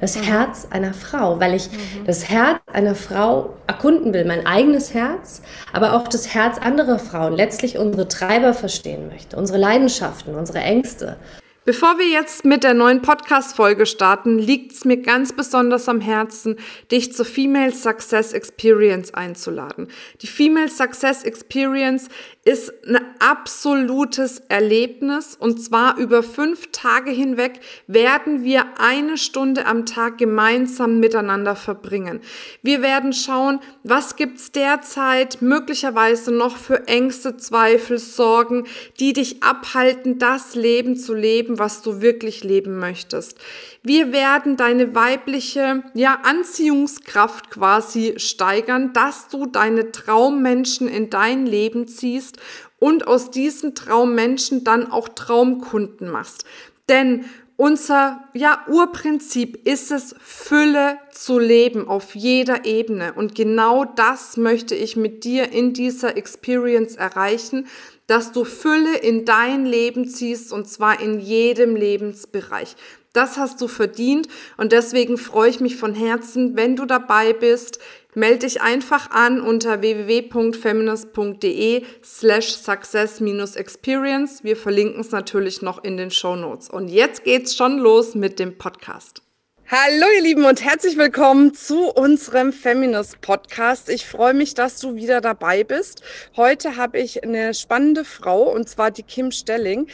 Das mhm. Herz einer Frau, weil ich mhm. das Herz einer Frau erkunden will, mein eigenes Herz, aber auch das Herz anderer Frauen, letztlich unsere Treiber verstehen möchte, unsere Leidenschaften, unsere Ängste. Bevor wir jetzt mit der neuen Podcast-Folge starten, liegt es mir ganz besonders am Herzen, dich zur Female Success Experience einzuladen. Die Female Success Experience ist ein absolutes Erlebnis und zwar über fünf Tage hinweg werden wir eine Stunde am Tag gemeinsam miteinander verbringen. Wir werden schauen, was gibt's derzeit möglicherweise noch für Ängste, Zweifel, Sorgen, die dich abhalten, das Leben zu leben, was du wirklich leben möchtest. Wir werden deine weibliche ja, Anziehungskraft quasi steigern, dass du deine Traummenschen in dein Leben ziehst und aus diesen Traummenschen dann auch Traumkunden machst. Denn unser ja, Urprinzip ist es, Fülle zu leben auf jeder Ebene. Und genau das möchte ich mit dir in dieser Experience erreichen, dass du Fülle in dein Leben ziehst und zwar in jedem Lebensbereich. Das hast du verdient und deswegen freue ich mich von Herzen, wenn du dabei bist. Melde dich einfach an unter www.feminist.de slash success-experience. Wir verlinken es natürlich noch in den Show Notes. Und jetzt geht's schon los mit dem Podcast. Hallo ihr Lieben und herzlich willkommen zu unserem Feminist Podcast. Ich freue mich, dass du wieder dabei bist. Heute habe ich eine spannende Frau und zwar die Kim Stelling.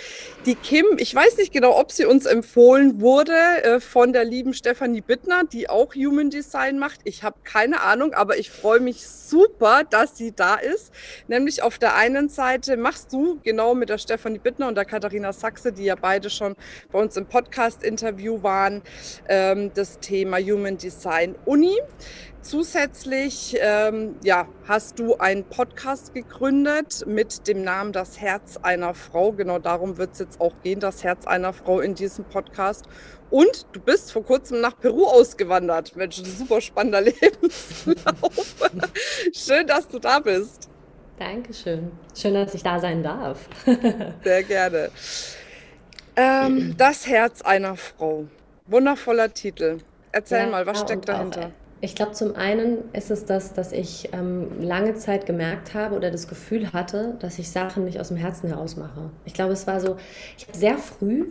Die Kim, ich weiß nicht genau, ob sie uns empfohlen wurde äh, von der lieben Stefanie Bittner, die auch Human Design macht. Ich habe keine Ahnung, aber ich freue mich super, dass sie da ist. Nämlich auf der einen Seite machst du genau mit der Stefanie Bittner und der Katharina Sachse, die ja beide schon bei uns im Podcast-Interview waren, ähm, das Thema Human Design Uni. Zusätzlich ähm, ja, hast du einen Podcast gegründet mit dem Namen Das Herz einer Frau. Genau darum wird es jetzt auch gehen, das Herz einer Frau in diesem Podcast. Und du bist vor kurzem nach Peru ausgewandert. Mensch, ein super spannender Lebenslauf. Schön, dass du da bist. Dankeschön. Schön, dass ich da sein darf. Sehr gerne. Ähm, das Herz einer Frau. Wundervoller Titel. Erzähl ja, mal, was steckt dahinter? Auch, ich glaube, zum einen ist es das, dass ich ähm, lange Zeit gemerkt habe oder das Gefühl hatte, dass ich Sachen nicht aus dem Herzen heraus mache. Ich glaube, es war so, ich habe sehr früh,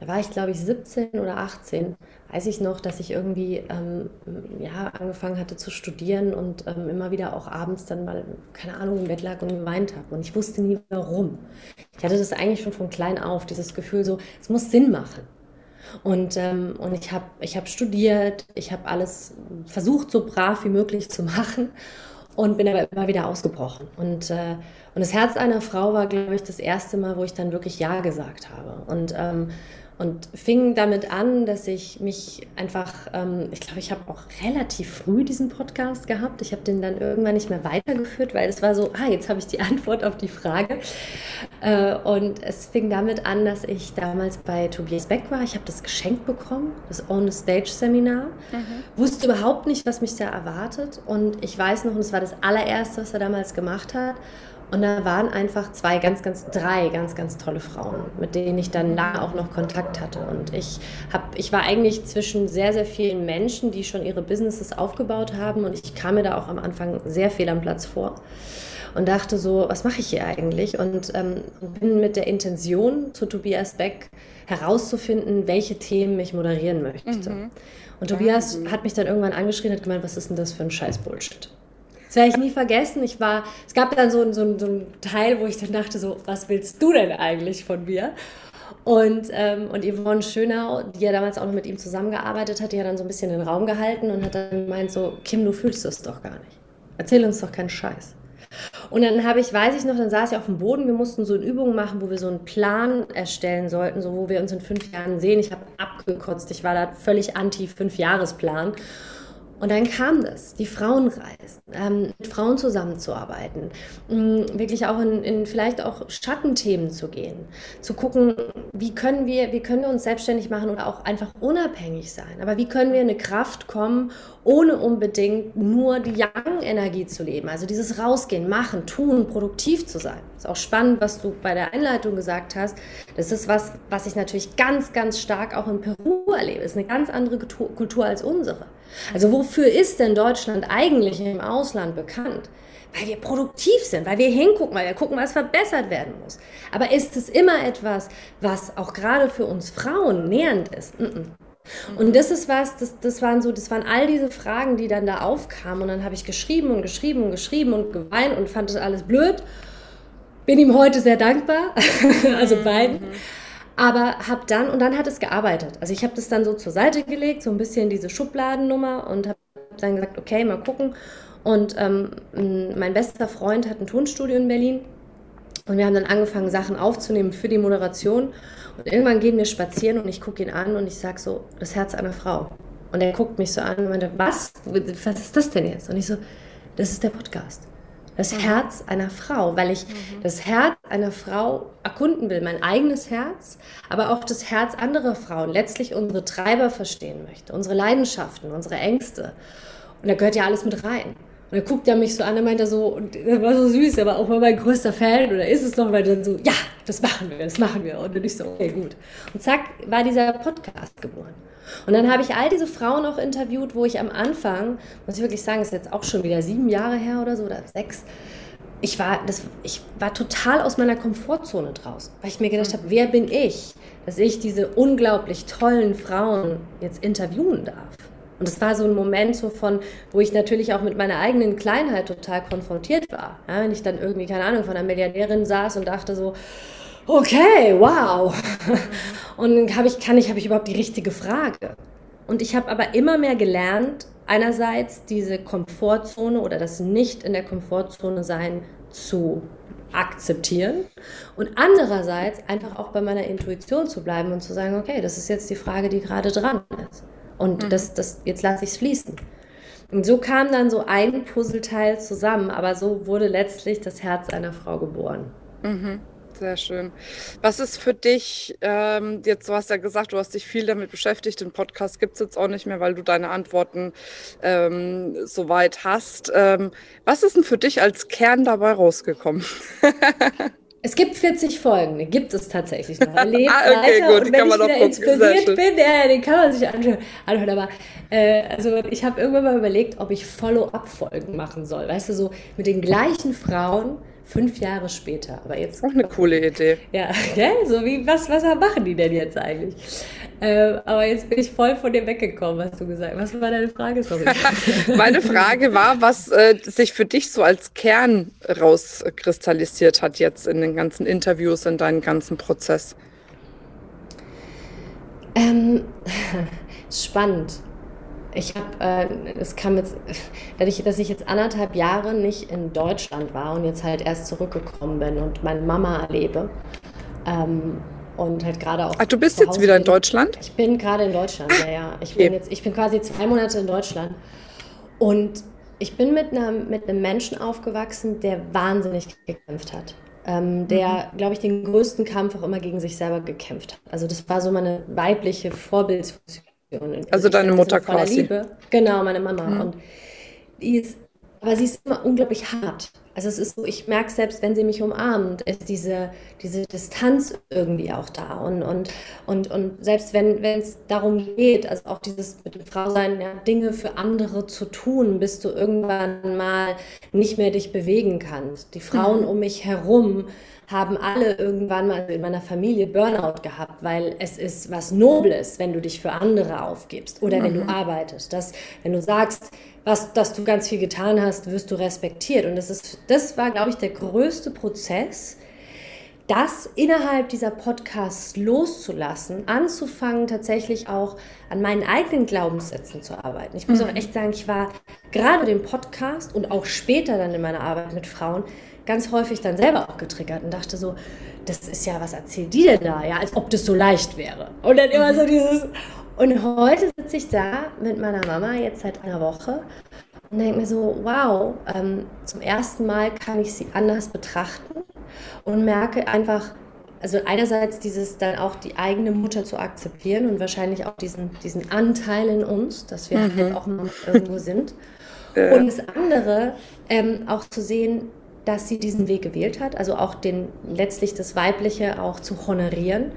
da war ich glaube ich 17 oder 18, weiß ich noch, dass ich irgendwie ähm, ja, angefangen hatte zu studieren und ähm, immer wieder auch abends dann mal, keine Ahnung, im Bett lag und geweint habe. Und ich wusste nie warum. Ich hatte das eigentlich schon von klein auf, dieses Gefühl so, es muss Sinn machen. Und, ähm, und ich habe ich hab studiert, ich habe alles versucht, so brav wie möglich zu machen und bin aber immer wieder ausgebrochen. Und, äh, und das Herz einer Frau war, glaube ich, das erste Mal, wo ich dann wirklich Ja gesagt habe. Und ähm, und fing damit an, dass ich mich einfach, ähm, ich glaube, ich habe auch relativ früh diesen Podcast gehabt. Ich habe den dann irgendwann nicht mehr weitergeführt, weil es war so, ah, jetzt habe ich die Antwort auf die Frage. Äh, und es fing damit an, dass ich damals bei Tobias Beck war. Ich habe das geschenkt bekommen, das On the Stage Seminar. Mhm. Wusste überhaupt nicht, was mich da erwartet. Und ich weiß noch, und es war das allererste, was er damals gemacht hat. Und da waren einfach zwei ganz, ganz, drei ganz, ganz tolle Frauen, mit denen ich dann lange auch noch Kontakt hatte. Und ich, hab, ich war eigentlich zwischen sehr, sehr vielen Menschen, die schon ihre Businesses aufgebaut haben. Und ich kam mir da auch am Anfang sehr fehl am Platz vor und dachte so, was mache ich hier eigentlich? Und ähm, bin mit der Intention zu Tobias Beck herauszufinden, welche Themen ich moderieren möchte. Mhm. Und Tobias mhm. hat mich dann irgendwann angeschrien und hat gemeint, was ist denn das für ein scheiß Bullshit? Das werde ich nie vergessen. Ich war, es gab dann so, so, so einen Teil, wo ich dann dachte, so, was willst du denn eigentlich von mir? Und, ähm, und Yvonne Schönau, die ja damals auch noch mit ihm zusammengearbeitet hat, die hat dann so ein bisschen den Raum gehalten und hat dann gemeint so, Kim, du fühlst es doch gar nicht. Erzähl uns doch keinen Scheiß. Und dann habe ich, weiß ich noch, dann saß ich auf dem Boden, wir mussten so eine Übung machen, wo wir so einen Plan erstellen sollten, so wo wir uns in fünf Jahren sehen. Ich habe abgekotzt, ich war da völlig anti-Fünf-Jahres-Plan. Und dann kam das, die Frauenreise, ähm, mit Frauen zusammenzuarbeiten, mh, wirklich auch in, in, vielleicht auch Schattenthemen zu gehen, zu gucken, wie können wir, wie können wir uns selbstständig machen oder auch einfach unabhängig sein. Aber wie können wir in eine Kraft kommen, ohne unbedingt nur die Yang-Energie zu leben. Also dieses Rausgehen, machen, tun, produktiv zu sein. Ist auch spannend, was du bei der Einleitung gesagt hast. Das ist was, was ich natürlich ganz, ganz stark auch in Peru erlebe. Das ist eine ganz andere Kultur als unsere. Also wofür ist denn Deutschland eigentlich im Ausland bekannt? Weil wir produktiv sind, weil wir hingucken, weil wir gucken, was verbessert werden muss. Aber ist es immer etwas, was auch gerade für uns Frauen nähernd ist? Mm -mm. Und das ist was, das, das waren so, das waren all diese Fragen, die dann da aufkamen. Und dann habe ich geschrieben und geschrieben und geschrieben und geweint und fand das alles blöd. Bin ihm heute sehr dankbar, also mhm. Aber habe dann, und dann hat es gearbeitet. Also ich habe das dann so zur Seite gelegt, so ein bisschen diese Schubladennummer und habe dann gesagt, okay, mal gucken. Und ähm, mein bester Freund hat ein Tonstudio in Berlin. Und wir haben dann angefangen, Sachen aufzunehmen für die Moderation. Und irgendwann gehen wir spazieren und ich gucke ihn an und ich sage so, das Herz einer Frau. Und er guckt mich so an und meinte, was? Was ist das denn jetzt? Und ich so, das ist der Podcast. Das mhm. Herz einer Frau, weil ich mhm. das Herz einer Frau erkunden will, mein eigenes Herz, aber auch das Herz anderer Frauen, letztlich unsere Treiber verstehen möchte, unsere Leidenschaften, unsere Ängste. Und da gehört ja alles mit rein. Und er guckt ja mich so an, er meint er so, und er war so süß, er war auch mal mein größter Fan, oder ist es noch, weil dann so, ja, das machen wir, das machen wir. Und dann ich so, okay, gut. Und zack, war dieser Podcast geboren. Und dann habe ich all diese Frauen auch interviewt, wo ich am Anfang, muss ich wirklich sagen, das ist jetzt auch schon wieder sieben Jahre her oder so, oder sechs, ich war, das, ich war total aus meiner Komfortzone draußen, weil ich mir gedacht habe, wer bin ich, dass ich diese unglaublich tollen Frauen jetzt interviewen darf. Und es war so ein Moment so von, wo ich natürlich auch mit meiner eigenen Kleinheit total konfrontiert war. Ja, wenn ich dann irgendwie, keine Ahnung, von einer Milliardärin saß und dachte so, okay, wow. Und habe ich, kann ich, habe ich überhaupt die richtige Frage? Und ich habe aber immer mehr gelernt, einerseits diese Komfortzone oder das nicht in der Komfortzone sein zu akzeptieren und andererseits einfach auch bei meiner Intuition zu bleiben und zu sagen, okay, das ist jetzt die Frage, die gerade dran ist. Und mhm. das, das, jetzt lasse ich es fließen. Und so kam dann so ein Puzzleteil zusammen, aber so wurde letztlich das Herz einer Frau geboren. Mhm. Sehr schön. Was ist für dich, ähm, jetzt du hast ja gesagt, du hast dich viel damit beschäftigt, den Podcast gibt es jetzt auch nicht mehr, weil du deine Antworten ähm, soweit hast. Ähm, was ist denn für dich als Kern dabei rausgekommen? Es gibt 40 Folgen, gibt es tatsächlich noch. Lebt ah, okay, weiter gut, und wenn ich wieder inspiriert bin, ja, den kann man sich anhören. Aber äh, also ich habe irgendwann mal überlegt, ob ich Follow-up-Folgen machen soll. Weißt du, so mit den gleichen Frauen fünf Jahre später. Aber jetzt auch eine coole Idee. Ja, gell? so wie was, was machen die denn jetzt eigentlich? Äh, aber jetzt bin ich voll von dir weggekommen, hast du gesagt. Was war deine Frage? Sorry. Meine Frage war, was äh, sich für dich so als Kern rauskristallisiert hat jetzt in den ganzen Interviews, in deinem ganzen Prozess. Ähm, spannend. Ich habe, äh, es kam jetzt, dadurch, dass ich jetzt anderthalb Jahre nicht in Deutschland war und jetzt halt erst zurückgekommen bin und meine Mama erlebe, ähm, und halt gerade auch. Ach, du bist jetzt wieder in Deutschland? Ich bin gerade in Deutschland, ah, ja, ja. Ich bin jetzt, ich bin quasi zwei Monate in Deutschland. Und ich bin mit, einer, mit einem Menschen aufgewachsen, der wahnsinnig gekämpft hat. Ähm, der, mhm. glaube ich, den größten Kampf auch immer gegen sich selber gekämpft hat. Also das war so meine weibliche Vorbildfunktion. Also deine Mutter quasi. Liebe. Genau, meine Mama. Mhm. Und die ist, aber sie ist immer unglaublich hart. Also es ist so, ich merke selbst, wenn sie mich umarmt, ist diese, diese Distanz irgendwie auch da. Und, und, und, und selbst wenn es darum geht, also auch dieses mit dem Frausein, ja, Dinge für andere zu tun, bis du irgendwann mal nicht mehr dich bewegen kannst. Die Frauen mhm. um mich herum haben alle irgendwann mal in meiner Familie Burnout gehabt, weil es ist was Nobles, wenn du dich für andere aufgibst oder mhm. wenn du mhm. arbeitest. Das, wenn du sagst, was, dass du ganz viel getan hast, wirst du respektiert. Und das, ist, das war, glaube ich, der größte Prozess, das innerhalb dieser Podcasts loszulassen, anzufangen, tatsächlich auch an meinen eigenen Glaubenssätzen zu arbeiten. Ich muss mhm. auch echt sagen, ich war gerade den Podcast und auch später dann in meiner Arbeit mit Frauen ganz häufig dann selber auch getriggert und dachte so, das ist ja, was erzählt die denn da? Ja, als ob das so leicht wäre. Und dann immer so dieses. Und heute sitze ich da mit meiner Mama jetzt seit einer Woche und denke mir so, wow, ähm, zum ersten Mal kann ich sie anders betrachten und merke einfach, also einerseits dieses dann auch die eigene Mutter zu akzeptieren und wahrscheinlich auch diesen, diesen Anteil in uns, dass wir mhm. halt auch mal irgendwo sind. Ja. Und das andere, ähm, auch zu sehen, dass sie diesen Weg gewählt hat, also auch den letztlich das Weibliche auch zu honorieren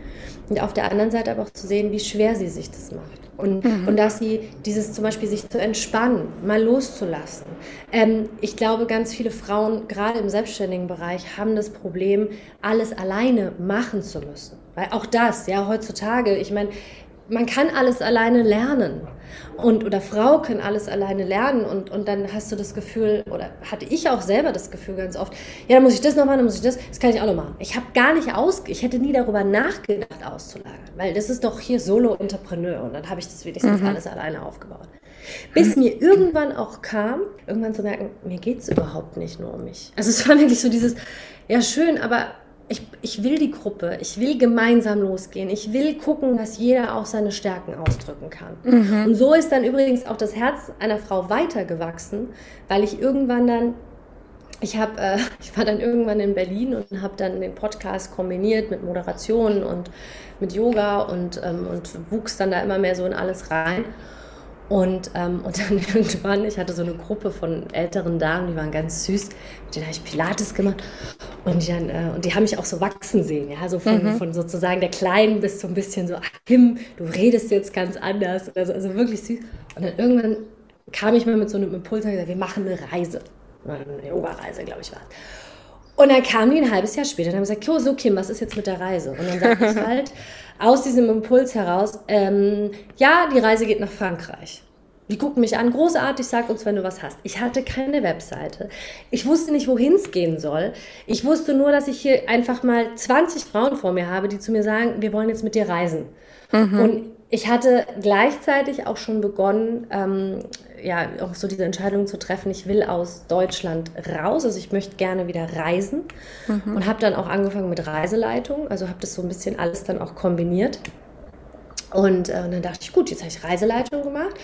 und auf der anderen Seite aber auch zu sehen, wie schwer sie sich das macht. Und, mhm. und dass sie dieses zum Beispiel sich zu entspannen, mal loszulassen. Ähm, ich glaube, ganz viele Frauen, gerade im selbstständigen Bereich, haben das Problem, alles alleine machen zu müssen. Weil auch das, ja, heutzutage, ich meine, man kann alles alleine lernen. Und, oder Frau können alles alleine lernen und, und dann hast du das Gefühl, oder hatte ich auch selber das Gefühl ganz oft, ja, dann muss ich das noch machen, dann muss ich das, das kann ich auch noch machen. Ich habe gar nicht aus, ich hätte nie darüber nachgedacht, auszulagern, weil das ist doch hier Solo-Entrepreneur und dann habe ich das wenigstens mhm. alles alleine aufgebaut. Bis mir irgendwann auch kam, irgendwann zu merken, mir geht es überhaupt nicht nur um mich. Also es war wirklich so dieses, ja schön, aber ich, ich will die Gruppe, ich will gemeinsam losgehen, ich will gucken, dass jeder auch seine Stärken ausdrücken kann. Mhm. Und so ist dann übrigens auch das Herz einer Frau weitergewachsen, weil ich irgendwann dann, ich, hab, äh, ich war dann irgendwann in Berlin und habe dann den Podcast kombiniert mit Moderation und mit Yoga und, ähm, und wuchs dann da immer mehr so in alles rein. Und, ähm, und dann irgendwann, ich hatte so eine Gruppe von älteren Damen, die waren ganz süß, mit denen habe ich Pilates gemacht. Und die, dann, äh, und die haben mich auch so wachsen sehen, ja, so von, mhm. von sozusagen der Kleinen bis so ein bisschen so, ach Kim, du redest jetzt ganz anders. Also, also wirklich süß. Und dann irgendwann kam ich mal mit so einem Impuls und gesagt, wir machen eine Reise. Eine Yoga-Reise, glaube ich, war Und dann kam die ein halbes Jahr später und haben gesagt, oh, so Kim, was ist jetzt mit der Reise? Und dann sagte ich halt, aus diesem Impuls heraus, ähm, ja, die Reise geht nach Frankreich. Die gucken mich an, großartig, sag uns, wenn du was hast. Ich hatte keine Webseite. Ich wusste nicht, wohin es gehen soll. Ich wusste nur, dass ich hier einfach mal 20 Frauen vor mir habe, die zu mir sagen, wir wollen jetzt mit dir reisen. Mhm. Und ich hatte gleichzeitig auch schon begonnen, ähm, ja, auch so diese Entscheidung zu treffen, ich will aus Deutschland raus, also ich möchte gerne wieder reisen mhm. und habe dann auch angefangen mit Reiseleitung, also habe das so ein bisschen alles dann auch kombiniert. Und, äh, und, dann dachte ich, gut, jetzt habe ich Reiseleitung gemacht,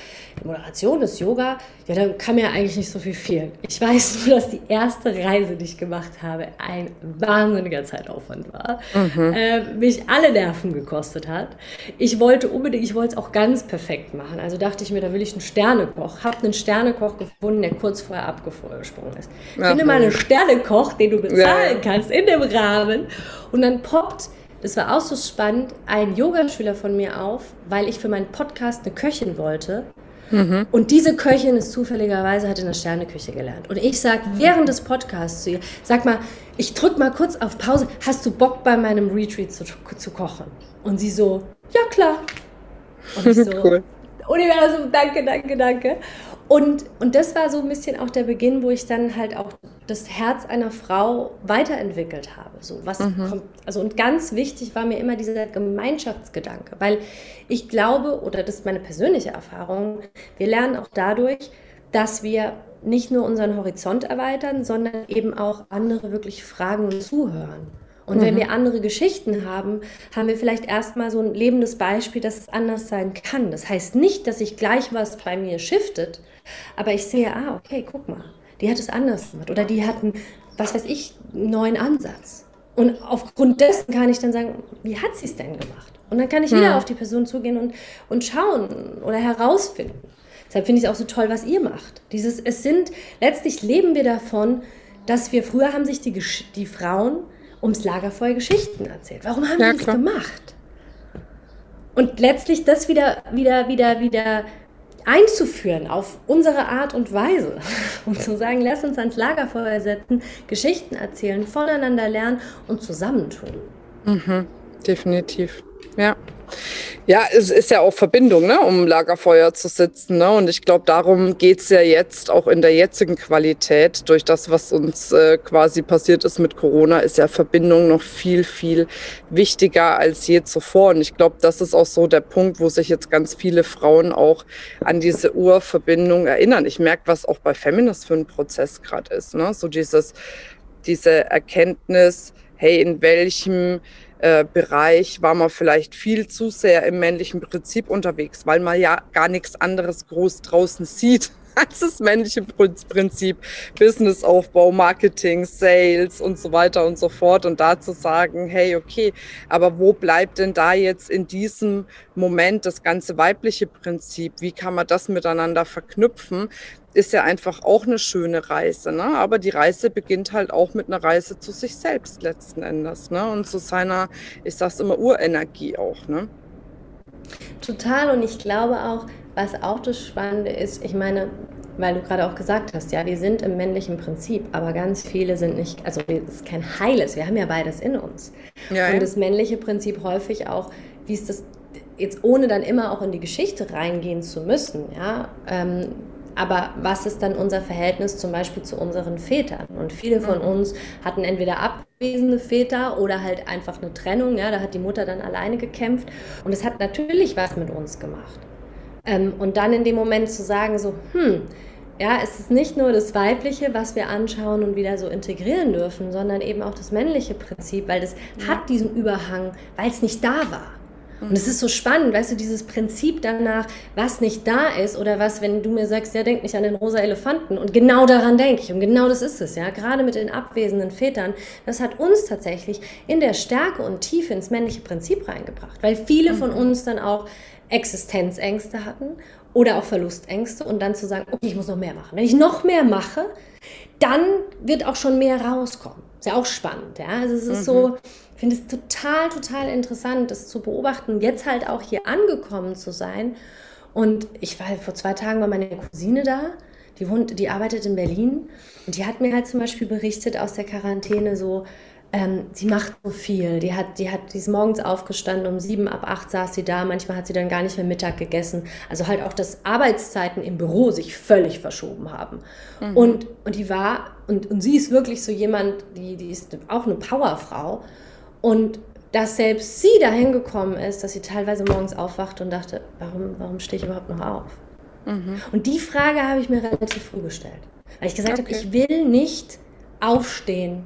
die Moderation, das Yoga, ja, dann kann mir eigentlich nicht so viel fehlen. Ich weiß nur, dass die erste Reise, die ich gemacht habe, ein wahnsinniger Zeitaufwand war, mhm. äh, mich alle Nerven gekostet hat. Ich wollte unbedingt, ich wollte es auch ganz perfekt machen. Also dachte ich mir, da will ich einen Sternekoch. Habe einen Sternekoch gefunden, der kurz vorher abgesprungen ist. Ich finde mal einen Sternekoch, den du bezahlen ja. kannst in dem Rahmen. Und dann poppt das war auch so spannend, ein Yogaschüler von mir auf, weil ich für meinen Podcast eine Köchin wollte. Mhm. Und diese Köchin ist zufälligerweise, hat in der Sterneküche gelernt. Und ich sage während des Podcasts zu ihr, sag mal, ich drück mal kurz auf Pause, hast du Bock bei meinem Retreat zu, zu kochen? Und sie so, ja klar. Und ich so, cool. Universum, danke, danke, danke. Und, und das war so ein bisschen auch der Beginn, wo ich dann halt auch das Herz einer Frau weiterentwickelt habe. So, was mhm. kommt, also und ganz wichtig war mir immer dieser Gemeinschaftsgedanke, weil ich glaube, oder das ist meine persönliche Erfahrung, wir lernen auch dadurch, dass wir nicht nur unseren Horizont erweitern, sondern eben auch andere wirklich fragen und zuhören. Und mhm. wenn wir andere Geschichten haben, haben wir vielleicht erstmal so ein lebendes Beispiel, dass es anders sein kann. Das heißt nicht, dass sich gleich was bei mir shiftet, aber ich sehe, ah, okay, guck mal, die hat es anders gemacht oder die hatten, was weiß ich, einen neuen Ansatz. Und aufgrund dessen kann ich dann sagen, wie hat sie es denn gemacht? Und dann kann ich wieder mhm. auf die Person zugehen und, und schauen oder herausfinden. Deshalb finde ich es auch so toll, was ihr macht. Dieses, es sind, letztlich leben wir davon, dass wir, früher haben sich die, die Frauen ums Lagerfeuer Geschichten erzählt. Warum haben ja, die das gemacht? Und letztlich das wieder, wieder, wieder, wieder einzuführen auf unsere Art und Weise und zu sagen, lass uns ans Lagerfeuer setzen, Geschichten erzählen, voneinander lernen und zusammentun. Mhm, definitiv. Ja. Ja, es ist ja auch Verbindung, ne, um Lagerfeuer zu sitzen. Ne? Und ich glaube, darum geht's ja jetzt auch in der jetzigen Qualität. Durch das, was uns äh, quasi passiert ist mit Corona, ist ja Verbindung noch viel, viel wichtiger als je zuvor. Und ich glaube, das ist auch so der Punkt, wo sich jetzt ganz viele Frauen auch an diese Urverbindung erinnern. Ich merke, was auch bei Feminist für ein Prozess gerade ist. Ne? So dieses, diese Erkenntnis, hey, in welchem äh, Bereich war man vielleicht viel zu sehr im männlichen Prinzip unterwegs, weil man ja gar nichts anderes groß draußen sieht als das männliche Prinzip, Businessaufbau, Marketing, Sales und so weiter und so fort. Und da zu sagen, hey, okay, aber wo bleibt denn da jetzt in diesem Moment das ganze weibliche Prinzip? Wie kann man das miteinander verknüpfen? Ist ja einfach auch eine schöne Reise. Ne? Aber die Reise beginnt halt auch mit einer Reise zu sich selbst letzten Endes. Ne? Und zu seiner, ich sag's immer, Urenergie auch. Ne? Total. Und ich glaube auch, was auch das Spannende ist, ich meine, weil du gerade auch gesagt hast, ja, wir sind im männlichen Prinzip, aber ganz viele sind nicht, also es ist kein heiles, wir haben ja beides in uns. Ja, und das männliche Prinzip häufig auch, wie ist das jetzt ohne dann immer auch in die Geschichte reingehen zu müssen, ja, ähm, aber was ist dann unser Verhältnis zum Beispiel zu unseren Vätern? Und viele von mhm. uns hatten entweder abwesende Väter oder halt einfach eine Trennung. Ja, da hat die Mutter dann alleine gekämpft. Und es hat natürlich was mit uns gemacht. Ähm, und dann in dem Moment zu sagen, so, hm, ja, es ist nicht nur das Weibliche, was wir anschauen und wieder so integrieren dürfen, sondern eben auch das männliche Prinzip, weil das ja. hat diesen Überhang, weil es nicht da war. Und es ist so spannend, weißt du, dieses Prinzip danach, was nicht da ist oder was, wenn du mir sagst, ja, denk nicht an den rosa Elefanten und genau daran denke ich und genau das ist es, ja, gerade mit den abwesenden Vätern, das hat uns tatsächlich in der Stärke und Tiefe ins männliche Prinzip reingebracht, weil viele von mhm. uns dann auch Existenzängste hatten oder auch Verlustängste und dann zu sagen, okay, ich muss noch mehr machen. Wenn ich noch mehr mache, dann wird auch schon mehr rauskommen. Ist ja auch spannend, ja. Also es ist mhm. so, finde es total, total interessant, das zu beobachten, jetzt halt auch hier angekommen zu sein. Und ich war vor zwei Tagen war meine Cousine da, die wohnt, die arbeitet in Berlin und die hat mir halt zum Beispiel berichtet aus der Quarantäne so, ähm, sie macht so viel. Die hat, die hat, die ist morgens aufgestanden, um sieben ab acht saß sie da. Manchmal hat sie dann gar nicht mehr Mittag gegessen. Also halt auch, dass Arbeitszeiten im Büro sich völlig verschoben haben. Mhm. Und, und die war, und, und sie ist wirklich so jemand, die, die ist auch eine Powerfrau. Und dass selbst sie dahin gekommen ist, dass sie teilweise morgens aufwacht und dachte, warum, warum stehe ich überhaupt noch auf? Mhm. Und die Frage habe ich mir relativ früh gestellt. Weil ich gesagt okay. habe, ich will nicht aufstehen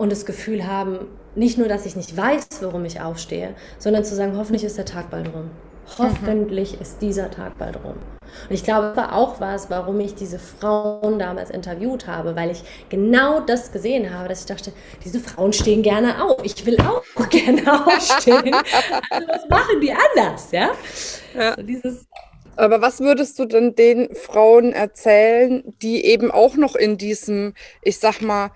und das Gefühl haben, nicht nur, dass ich nicht weiß, warum ich aufstehe, sondern zu sagen, hoffentlich ist der Tag bald rum. Hoffentlich mhm. ist dieser Tag bald rum. Und ich glaube, das war auch was, warum ich diese Frauen damals interviewt habe, weil ich genau das gesehen habe, dass ich dachte, diese Frauen stehen gerne auf. Ich will auch gerne aufstehen. also was machen die anders, ja? ja. So dieses aber was würdest du denn den Frauen erzählen, die eben auch noch in diesem, ich sag mal,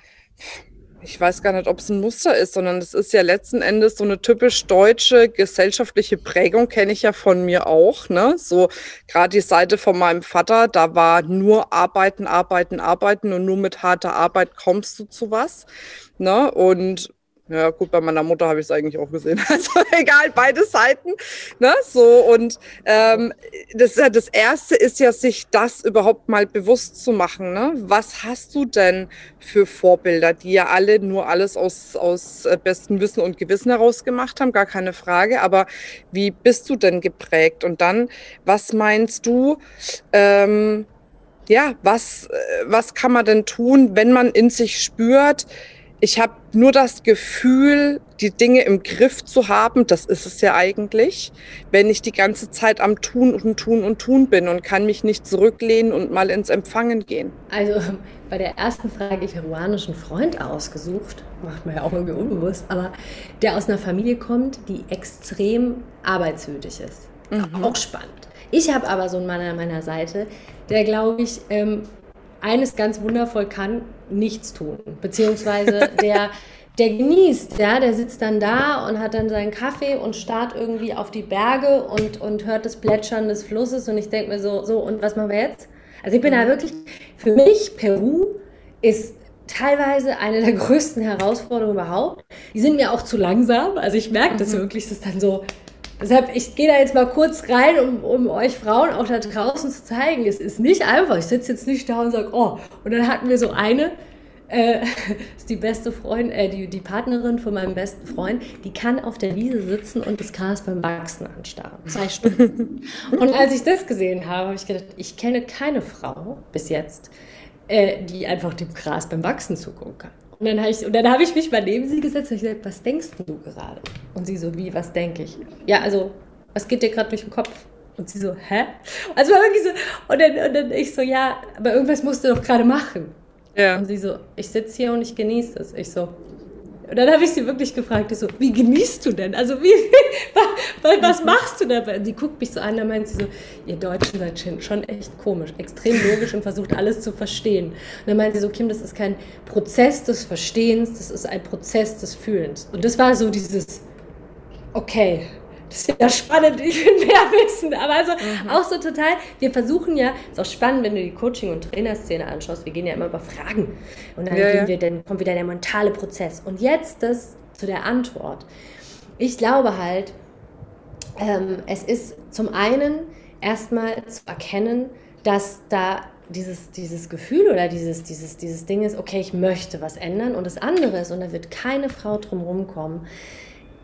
ich weiß gar nicht, ob es ein Muster ist, sondern es ist ja letzten Endes so eine typisch deutsche gesellschaftliche Prägung, kenne ich ja von mir auch. Ne? So gerade die Seite von meinem Vater, da war nur arbeiten, arbeiten, arbeiten und nur mit harter Arbeit kommst du zu was. Ne? Und ja, gut, bei meiner Mutter habe ich es eigentlich auch gesehen. Also egal, beide Seiten. Ne? So, und ähm, das, das Erste ist ja, sich das überhaupt mal bewusst zu machen. Ne? Was hast du denn für Vorbilder, die ja alle nur alles aus, aus äh, bestem Wissen und Gewissen heraus gemacht haben, gar keine Frage. Aber wie bist du denn geprägt? Und dann, was meinst du, ähm, ja, was, äh, was kann man denn tun, wenn man in sich spürt, ich habe nur das Gefühl, die Dinge im Griff zu haben, das ist es ja eigentlich, wenn ich die ganze Zeit am Tun und Tun und Tun bin und kann mich nicht zurücklehnen und mal ins Empfangen gehen. Also bei der ersten Frage, ich habe ruanischen Freund ausgesucht, macht man ja auch irgendwie unbewusst, aber der aus einer Familie kommt, die extrem arbeitswütig ist. Mhm. Auch spannend. Ich habe aber so einen Mann an meiner Seite, der, glaube ich, ähm, eines ganz wundervoll kann, nichts tun. Beziehungsweise der, der genießt, ja, der sitzt dann da und hat dann seinen Kaffee und starrt irgendwie auf die Berge und, und hört das Plätschern des Flusses und ich denke mir so, so, und was machen wir jetzt? Also ich bin da wirklich, für mich, Peru ist teilweise eine der größten Herausforderungen überhaupt. Die sind mir auch zu langsam. Also ich merke das mhm. wirklich, das ist dann so, Deshalb, ich gehe da jetzt mal kurz rein, um, um euch Frauen auch da draußen zu zeigen. Es ist nicht einfach. Ich sitze jetzt nicht da und sage, oh. Und dann hatten wir so eine, äh, ist die beste Freundin, äh, die, die Partnerin von meinem besten Freund, die kann auf der Wiese sitzen und das Gras beim Wachsen anstarren. Zwei Stunden. und als ich das gesehen habe, habe ich gedacht, ich kenne keine Frau bis jetzt, äh, die einfach dem Gras beim Wachsen zugucken kann. Und dann habe ich, hab ich mich mal neben sie gesetzt und ich gesagt, was denkst du gerade? Und sie so, wie, was denke ich? Ja, also, was geht dir gerade durch den Kopf? Und sie so, hä? Also war wirklich so, und dann, und dann ich so, ja, aber irgendwas musst du doch gerade machen. Ja. Und sie so, ich sitze hier und ich genieße es. Ich so, und dann habe ich sie wirklich gefragt, so, wie genießt du denn? Also wie, was machst du dabei? Und sie guckt mich so an, dann meint sie so, ihr Deutschen seid schon echt komisch, extrem logisch und versucht alles zu verstehen. Und dann meint sie so, Kim, das ist kein Prozess des Verstehens, das ist ein Prozess des Fühlens. Und das war so dieses, okay, das ist ja spannend, ich will mehr wissen. Aber also mhm. auch so total, wir versuchen ja, ist auch spannend, wenn du die Coaching- und Trainerszene anschaust, wir gehen ja immer über Fragen. Und dann, ja, ja. Wir, dann kommt wieder der mentale Prozess. Und jetzt das zu der Antwort. Ich glaube halt, ähm, es ist zum einen erstmal zu erkennen, dass da dieses, dieses Gefühl oder dieses, dieses, dieses Ding ist, okay, ich möchte was ändern. Und das andere ist, und da wird keine Frau drum rumkommen,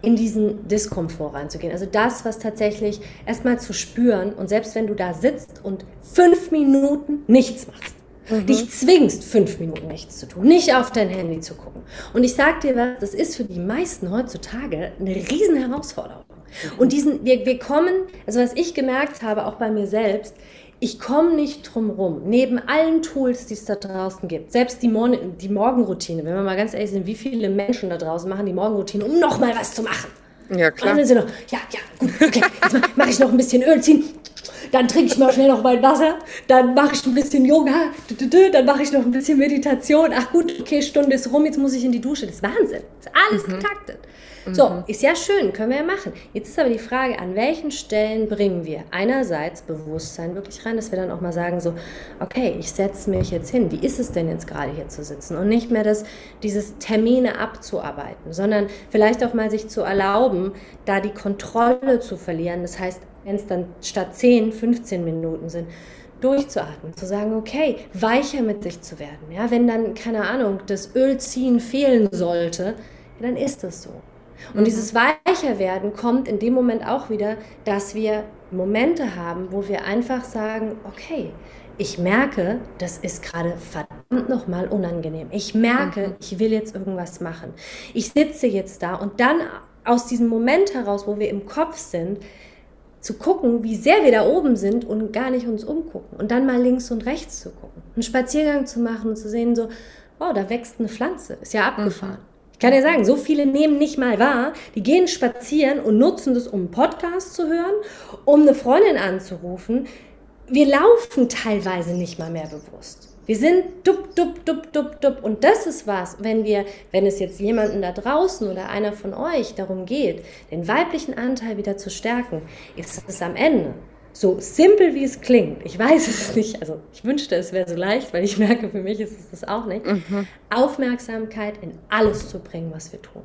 in diesen Diskomfort reinzugehen. Also das, was tatsächlich erstmal zu spüren und selbst wenn du da sitzt und fünf Minuten nichts machst, mhm. dich zwingst, fünf Minuten nichts zu tun, nicht auf dein Handy zu gucken. Und ich sag dir was, das ist für die meisten heutzutage eine riesen Herausforderung. Mhm. Und diesen, wir, wir kommen, also was ich gemerkt habe, auch bei mir selbst, ich komme nicht drum rum. Neben allen Tools, die es da draußen gibt, selbst die, Mor die Morgenroutine, wenn wir mal ganz ehrlich sind, wie viele Menschen da draußen machen die Morgenroutine, um nochmal was zu machen. Ja, klar. Und dann sind sie noch, ja, ja, gut, okay, jetzt mache ich noch ein bisschen Öl ziehen, dann trinke ich mal schnell noch mein Wasser, dann mache ich ein bisschen Yoga, dann mache ich noch ein bisschen Meditation. Ach gut, okay, Stunde ist rum, jetzt muss ich in die Dusche. Das ist Wahnsinn. Das ist alles mhm. getaktet. So, mhm. ist ja schön, können wir ja machen. Jetzt ist aber die Frage, an welchen Stellen bringen wir einerseits Bewusstsein wirklich rein, dass wir dann auch mal sagen so, okay, ich setze mich jetzt hin. Wie ist es denn jetzt gerade hier zu sitzen? Und nicht mehr das, dieses Termine abzuarbeiten, sondern vielleicht auch mal sich zu erlauben, da die Kontrolle zu verlieren. Das heißt, wenn es dann statt 10, 15 Minuten sind, durchzuatmen, zu sagen, okay, weicher mit sich zu werden. Ja, wenn dann, keine Ahnung, das Ölziehen fehlen sollte, dann ist es so. Und mhm. dieses Weicherwerden kommt in dem Moment auch wieder, dass wir Momente haben, wo wir einfach sagen, okay, ich merke, das ist gerade verdammt nochmal unangenehm. Ich merke, mhm. ich will jetzt irgendwas machen. Ich sitze jetzt da und dann aus diesem Moment heraus, wo wir im Kopf sind, zu gucken, wie sehr wir da oben sind und gar nicht uns umgucken. Und dann mal links und rechts zu gucken. Einen Spaziergang zu machen und zu sehen, so, oh, da wächst eine Pflanze, ist ja abgefahren. Mhm. Ich kann dir sagen, so viele nehmen nicht mal wahr, die gehen spazieren und nutzen das, um einen Podcast zu hören, um eine Freundin anzurufen. Wir laufen teilweise nicht mal mehr bewusst. Wir sind dup, dup, dup, dup, dup. Und das ist was, wenn wir, wenn es jetzt jemanden da draußen oder einer von euch darum geht, den weiblichen Anteil wieder zu stärken, ist es am Ende so simpel wie es klingt, ich weiß es nicht, also ich wünschte, es wäre so leicht, weil ich merke, für mich ist es das auch nicht, mhm. Aufmerksamkeit in alles zu bringen, was wir tun.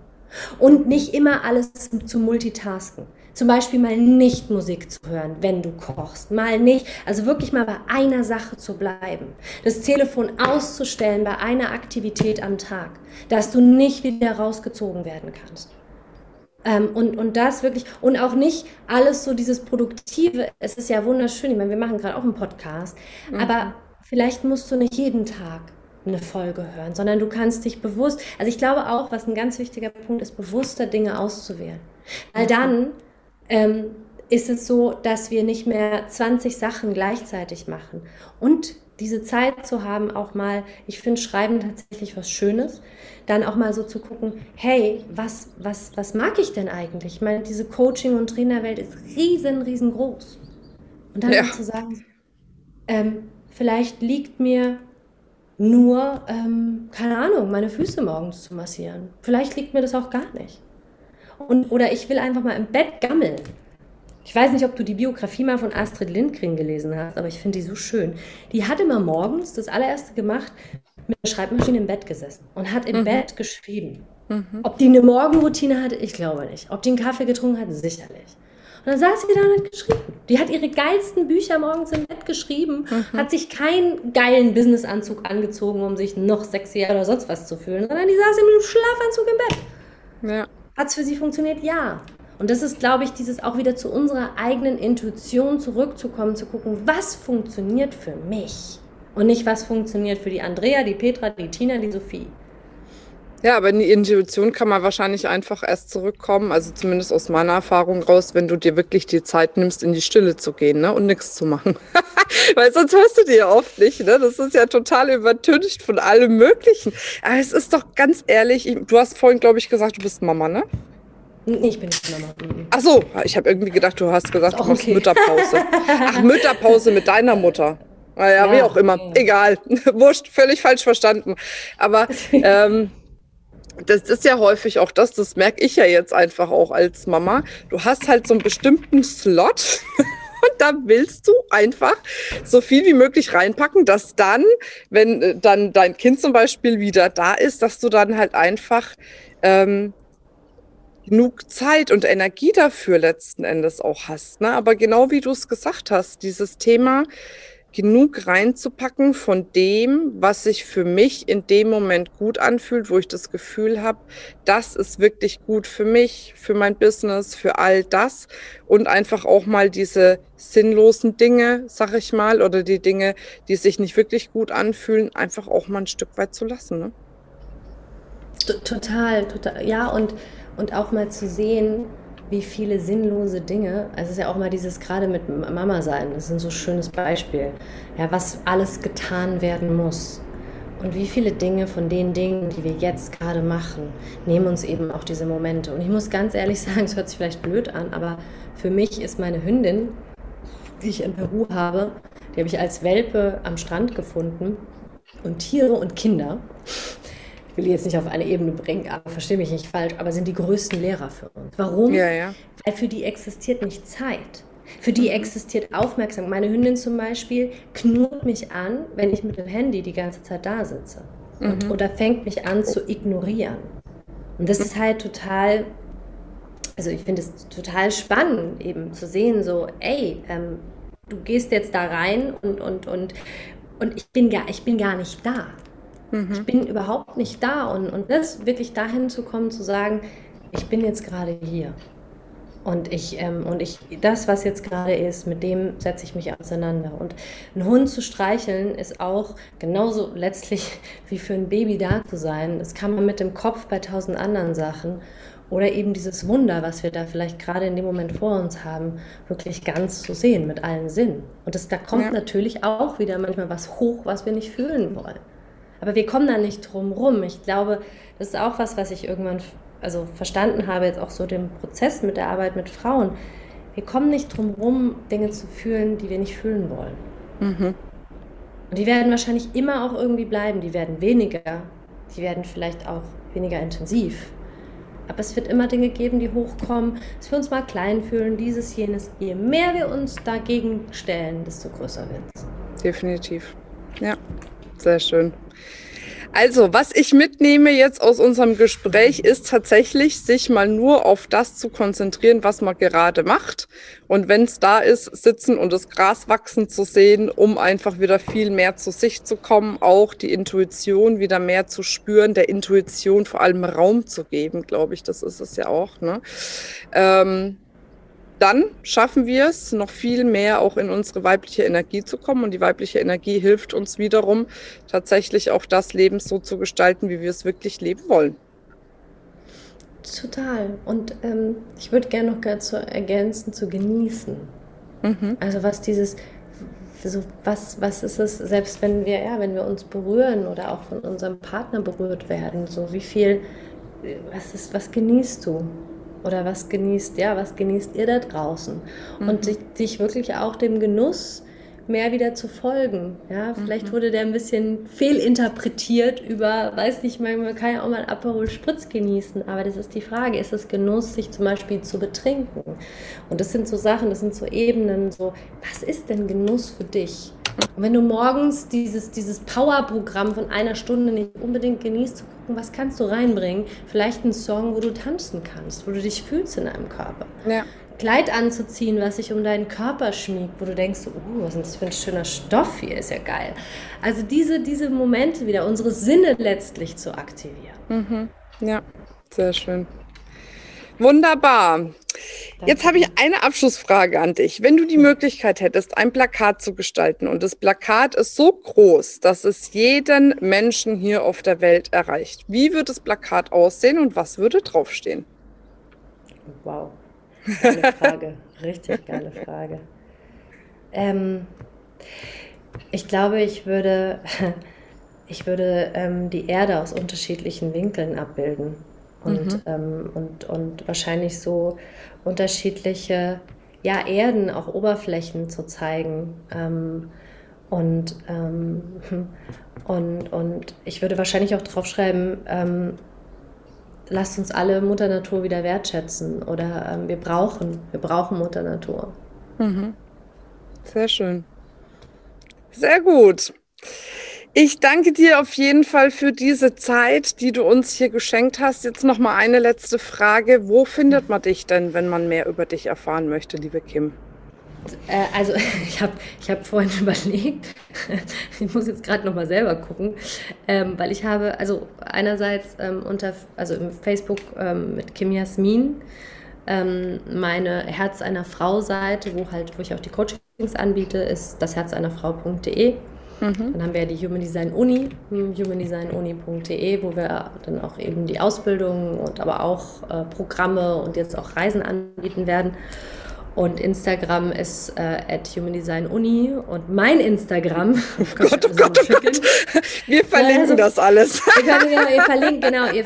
Und nicht immer alles zu multitasken. Zum Beispiel mal nicht Musik zu hören, wenn du kochst. Mal nicht, also wirklich mal bei einer Sache zu bleiben. Das Telefon auszustellen bei einer Aktivität am Tag, dass du nicht wieder rausgezogen werden kannst. Ähm, und, und das wirklich, und auch nicht alles so dieses Produktive. Es ist ja wunderschön, ich meine, wir machen gerade auch einen Podcast, mhm. aber vielleicht musst du nicht jeden Tag eine Folge hören, sondern du kannst dich bewusst, also ich glaube auch, was ein ganz wichtiger Punkt ist, bewusster Dinge auszuwählen. Weil dann ähm, ist es so, dass wir nicht mehr 20 Sachen gleichzeitig machen. Und diese Zeit zu haben, auch mal, ich finde Schreiben tatsächlich was Schönes, dann auch mal so zu gucken, hey, was, was, was mag ich denn eigentlich? Ich meine, diese Coaching- und Trainerwelt ist riesen, riesengroß. Und dann ja. zu sagen, ähm, vielleicht liegt mir nur, ähm, keine Ahnung, meine Füße morgens zu massieren. Vielleicht liegt mir das auch gar nicht. Und, oder ich will einfach mal im Bett gammeln. Ich weiß nicht, ob du die Biografie mal von Astrid Lindgren gelesen hast, aber ich finde die so schön. Die hat immer morgens das allererste gemacht, mit der Schreibmaschine im Bett gesessen und hat im mhm. Bett geschrieben. Mhm. Ob die eine Morgenroutine hatte, ich glaube nicht. Ob die einen Kaffee getrunken hat, sicherlich. Und dann saß sie da und hat geschrieben. Die hat ihre geilsten Bücher morgens im Bett geschrieben, mhm. hat sich keinen geilen Businessanzug angezogen, um sich noch sexier oder sonst was zu fühlen, sondern die saß im Schlafanzug im Bett. Ja. Hat es für sie funktioniert? Ja. Und das ist, glaube ich, dieses auch wieder zu unserer eigenen Intuition zurückzukommen, zu gucken, was funktioniert für mich und nicht, was funktioniert für die Andrea, die Petra, die Tina, die Sophie. Ja, aber in die Intuition kann man wahrscheinlich einfach erst zurückkommen, also zumindest aus meiner Erfahrung raus, wenn du dir wirklich die Zeit nimmst, in die Stille zu gehen ne? und nichts zu machen. Weil sonst hörst du dir ja oft nicht. Ne? Das ist ja total übertüncht von allem Möglichen. Aber es ist doch ganz ehrlich, ich, du hast vorhin, glaube ich, gesagt, du bist Mama, ne? Nee, ich bin nicht Mama. Ach so, ich habe irgendwie gedacht, du hast gesagt, du machst okay. Mütterpause. Ach, Mütterpause mit deiner Mutter. Naja, ja, wie auch immer. Egal. Wurscht, völlig falsch verstanden. Aber ähm, das ist ja häufig auch das, das merke ich ja jetzt einfach auch als Mama. Du hast halt so einen bestimmten Slot. Und da willst du einfach so viel wie möglich reinpacken, dass dann, wenn äh, dann dein Kind zum Beispiel wieder da ist, dass du dann halt einfach ähm, genug Zeit und Energie dafür letzten Endes auch hast. Ne? Aber genau wie du es gesagt hast, dieses Thema, genug reinzupacken von dem, was sich für mich in dem Moment gut anfühlt, wo ich das Gefühl habe, das ist wirklich gut für mich, für mein Business, für all das und einfach auch mal diese sinnlosen Dinge, sag ich mal, oder die Dinge, die sich nicht wirklich gut anfühlen, einfach auch mal ein Stück weit zu lassen. Ne? Total, total. Ja, und, und auch mal zu sehen, wie viele sinnlose Dinge, also es ist ja auch mal dieses gerade mit Mama sein, das ist ein so schönes Beispiel, ja, was alles getan werden muss. Und wie viele Dinge von den Dingen, die wir jetzt gerade machen, nehmen uns eben auch diese Momente. Und ich muss ganz ehrlich sagen, es hört sich vielleicht blöd an, aber für mich ist meine Hündin, die ich in Peru habe, die habe ich als Welpe am Strand gefunden. Und Tiere und Kinder will die jetzt nicht auf eine Ebene bringen, aber verstehe mich nicht falsch, aber sind die größten Lehrer für uns. Warum? Ja, ja. Weil für die existiert nicht Zeit. Für die mhm. existiert Aufmerksamkeit. Meine Hündin zum Beispiel knurrt mich an, wenn ich mit dem Handy die ganze Zeit da sitze. Und, mhm. Oder fängt mich an zu ignorieren. Und das ist halt total, also ich finde es total spannend, eben zu sehen, so, ey, ähm, du gehst jetzt da rein und, und, und, und ich, bin gar, ich bin gar nicht da. Mhm. Ich bin überhaupt nicht da. Und, und das wirklich dahin zu kommen, zu sagen, ich bin jetzt gerade hier. Und ich, ähm, und ich, das, was jetzt gerade ist, mit dem setze ich mich auseinander. Und einen Hund zu streicheln ist auch genauso letztlich wie für ein Baby da zu sein. Das kann man mit dem Kopf bei tausend anderen Sachen oder eben dieses Wunder, was wir da vielleicht gerade in dem Moment vor uns haben, wirklich ganz zu sehen mit allen Sinnen. Und das, da kommt ja. natürlich auch wieder manchmal was hoch, was wir nicht fühlen wollen. Aber wir kommen da nicht drum rum. Ich glaube, das ist auch was, was ich irgendwann also verstanden habe, jetzt auch so den Prozess mit der Arbeit mit Frauen. Wir kommen nicht drum rum, Dinge zu fühlen, die wir nicht fühlen wollen. Mhm. Und die werden wahrscheinlich immer auch irgendwie bleiben. Die werden weniger, die werden vielleicht auch weniger intensiv. Aber es wird immer Dinge geben, die hochkommen, dass wir uns mal klein fühlen, dieses, jenes. Je mehr wir uns dagegen stellen, desto größer wird es. Definitiv. Ja, sehr schön. Also, was ich mitnehme jetzt aus unserem Gespräch, ist tatsächlich, sich mal nur auf das zu konzentrieren, was man gerade macht. Und wenn es da ist, sitzen und das Gras wachsen zu sehen, um einfach wieder viel mehr zu sich zu kommen, auch die Intuition wieder mehr zu spüren, der Intuition vor allem Raum zu geben, glaube ich, das ist es ja auch. Ne? Ähm, dann schaffen wir es, noch viel mehr auch in unsere weibliche Energie zu kommen. Und die weibliche Energie hilft uns wiederum, tatsächlich auch das Leben so zu gestalten, wie wir es wirklich leben wollen. Total. Und ähm, ich würde gerne noch dazu ergänzen, zu genießen. Mhm. Also was dieses, so was, was ist es, selbst wenn wir, ja, wenn wir uns berühren oder auch von unserem Partner berührt werden, so wie viel, was ist, was genießt du? Oder was genießt, ja, was genießt ihr da draußen? Mhm. Und sich, sich wirklich auch dem Genuss mehr wieder zu folgen. Ja, vielleicht mhm. wurde der ein bisschen fehlinterpretiert über, weiß nicht, man kann ja auch mal Aperol Spritz genießen, aber das ist die Frage, ist es Genuss, sich zum Beispiel zu betrinken? Und das sind so Sachen, das sind so Ebenen, so, was ist denn Genuss für dich? Und wenn du morgens dieses, dieses Power-Programm von einer Stunde nicht unbedingt genießt, zu gucken, was kannst du reinbringen? Vielleicht einen Song, wo du tanzen kannst, wo du dich fühlst in deinem Körper. Ja. Kleid anzuziehen, was sich um deinen Körper schmiegt, wo du denkst, oh, was ist das für ein schöner Stoff hier, ist ja geil. Also diese, diese Momente wieder, unsere Sinne letztlich zu aktivieren. Mhm. Ja, sehr schön. Wunderbar. Jetzt habe ich eine Abschlussfrage an dich. Wenn du die Möglichkeit hättest, ein Plakat zu gestalten und das Plakat ist so groß, dass es jeden Menschen hier auf der Welt erreicht, wie würde das Plakat aussehen und was würde draufstehen? Wow, geile Frage. Richtig geile Frage. Ähm, ich glaube, ich würde, ich würde ähm, die Erde aus unterschiedlichen Winkeln abbilden und, mhm. ähm, und, und wahrscheinlich so unterschiedliche ja, Erden, auch Oberflächen zu zeigen. Ähm, und, ähm, und, und ich würde wahrscheinlich auch draufschreiben, ähm, lasst uns alle Mutter Natur wieder wertschätzen oder ähm, wir brauchen, wir brauchen Mutter Natur. Mhm. Sehr schön. Sehr gut. Ich danke dir auf jeden Fall für diese Zeit, die du uns hier geschenkt hast. Jetzt noch mal eine letzte Frage: Wo findet man dich denn, wenn man mehr über dich erfahren möchte, liebe Kim? Äh, also ich habe ich hab vorhin überlegt, ich muss jetzt gerade noch mal selber gucken, ähm, weil ich habe, also einerseits ähm, unter, also im Facebook ähm, mit Kim Jasmin, ähm, meine Herz einer Frau Seite, wo halt, wo ich auch die Coachings anbiete, ist das Herz einer Frau.de. Mhm. Dann haben wir ja die Human Design Uni, humandesignuni.de, wo wir dann auch eben die Ausbildung und aber auch äh, Programme und jetzt auch Reisen anbieten werden. Und Instagram ist äh, at Human Design Uni und mein Instagram. Oh Gott, oh Gott, oh Gott. Wir verlinken also, das alles. Ihr, könnt, genau, ihr verlinkt, genau, ihr,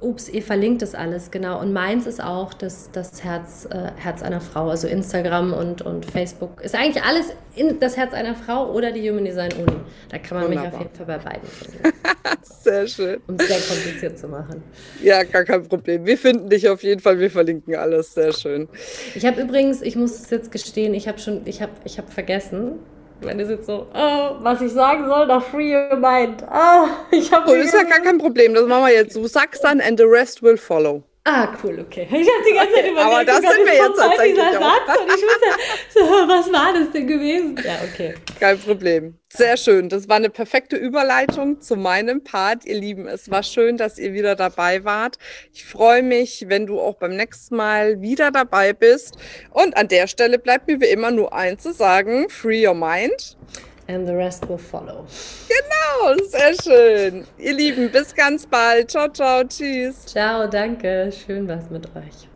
Ups, ihr verlinkt das alles, genau. Und meins ist auch das, das Herz, äh, Herz einer Frau, also Instagram und, und Facebook. Ist eigentlich alles in das Herz einer Frau oder die Human Design Uni. Da kann man Wunderbar. mich auf jeden Fall bei beiden finden. sehr schön. Um es sehr kompliziert zu machen. Ja, gar kein Problem. Wir finden dich auf jeden Fall, wir verlinken alles. Sehr schön. Ich habe übrigens, ich muss es jetzt gestehen, ich habe schon, ich habe ich hab vergessen, wenn es jetzt so, oh, was ich sagen soll, nach Free Your Mind. Oh, ich habe. Oh, das ist ja gar kein Problem. Das machen wir jetzt. Du sagst dann, and the rest will follow. Ah, cool, okay. Ich habe die ganze Zeit überlegt, aber das sind wir jetzt tatsächlich dieser Satz und ich wusste, so, was war das denn gewesen? Ja, okay. Kein Problem. Sehr schön. Das war eine perfekte Überleitung zu meinem Part, ihr Lieben. Es war schön, dass ihr wieder dabei wart. Ich freue mich, wenn du auch beim nächsten Mal wieder dabei bist. Und an der Stelle bleibt mir wie immer nur eins zu sagen: Free your mind. And the rest will follow. Genau, sehr schön. Ihr Lieben, bis ganz bald. Ciao, ciao, tschüss. Ciao, danke. Schön was mit euch.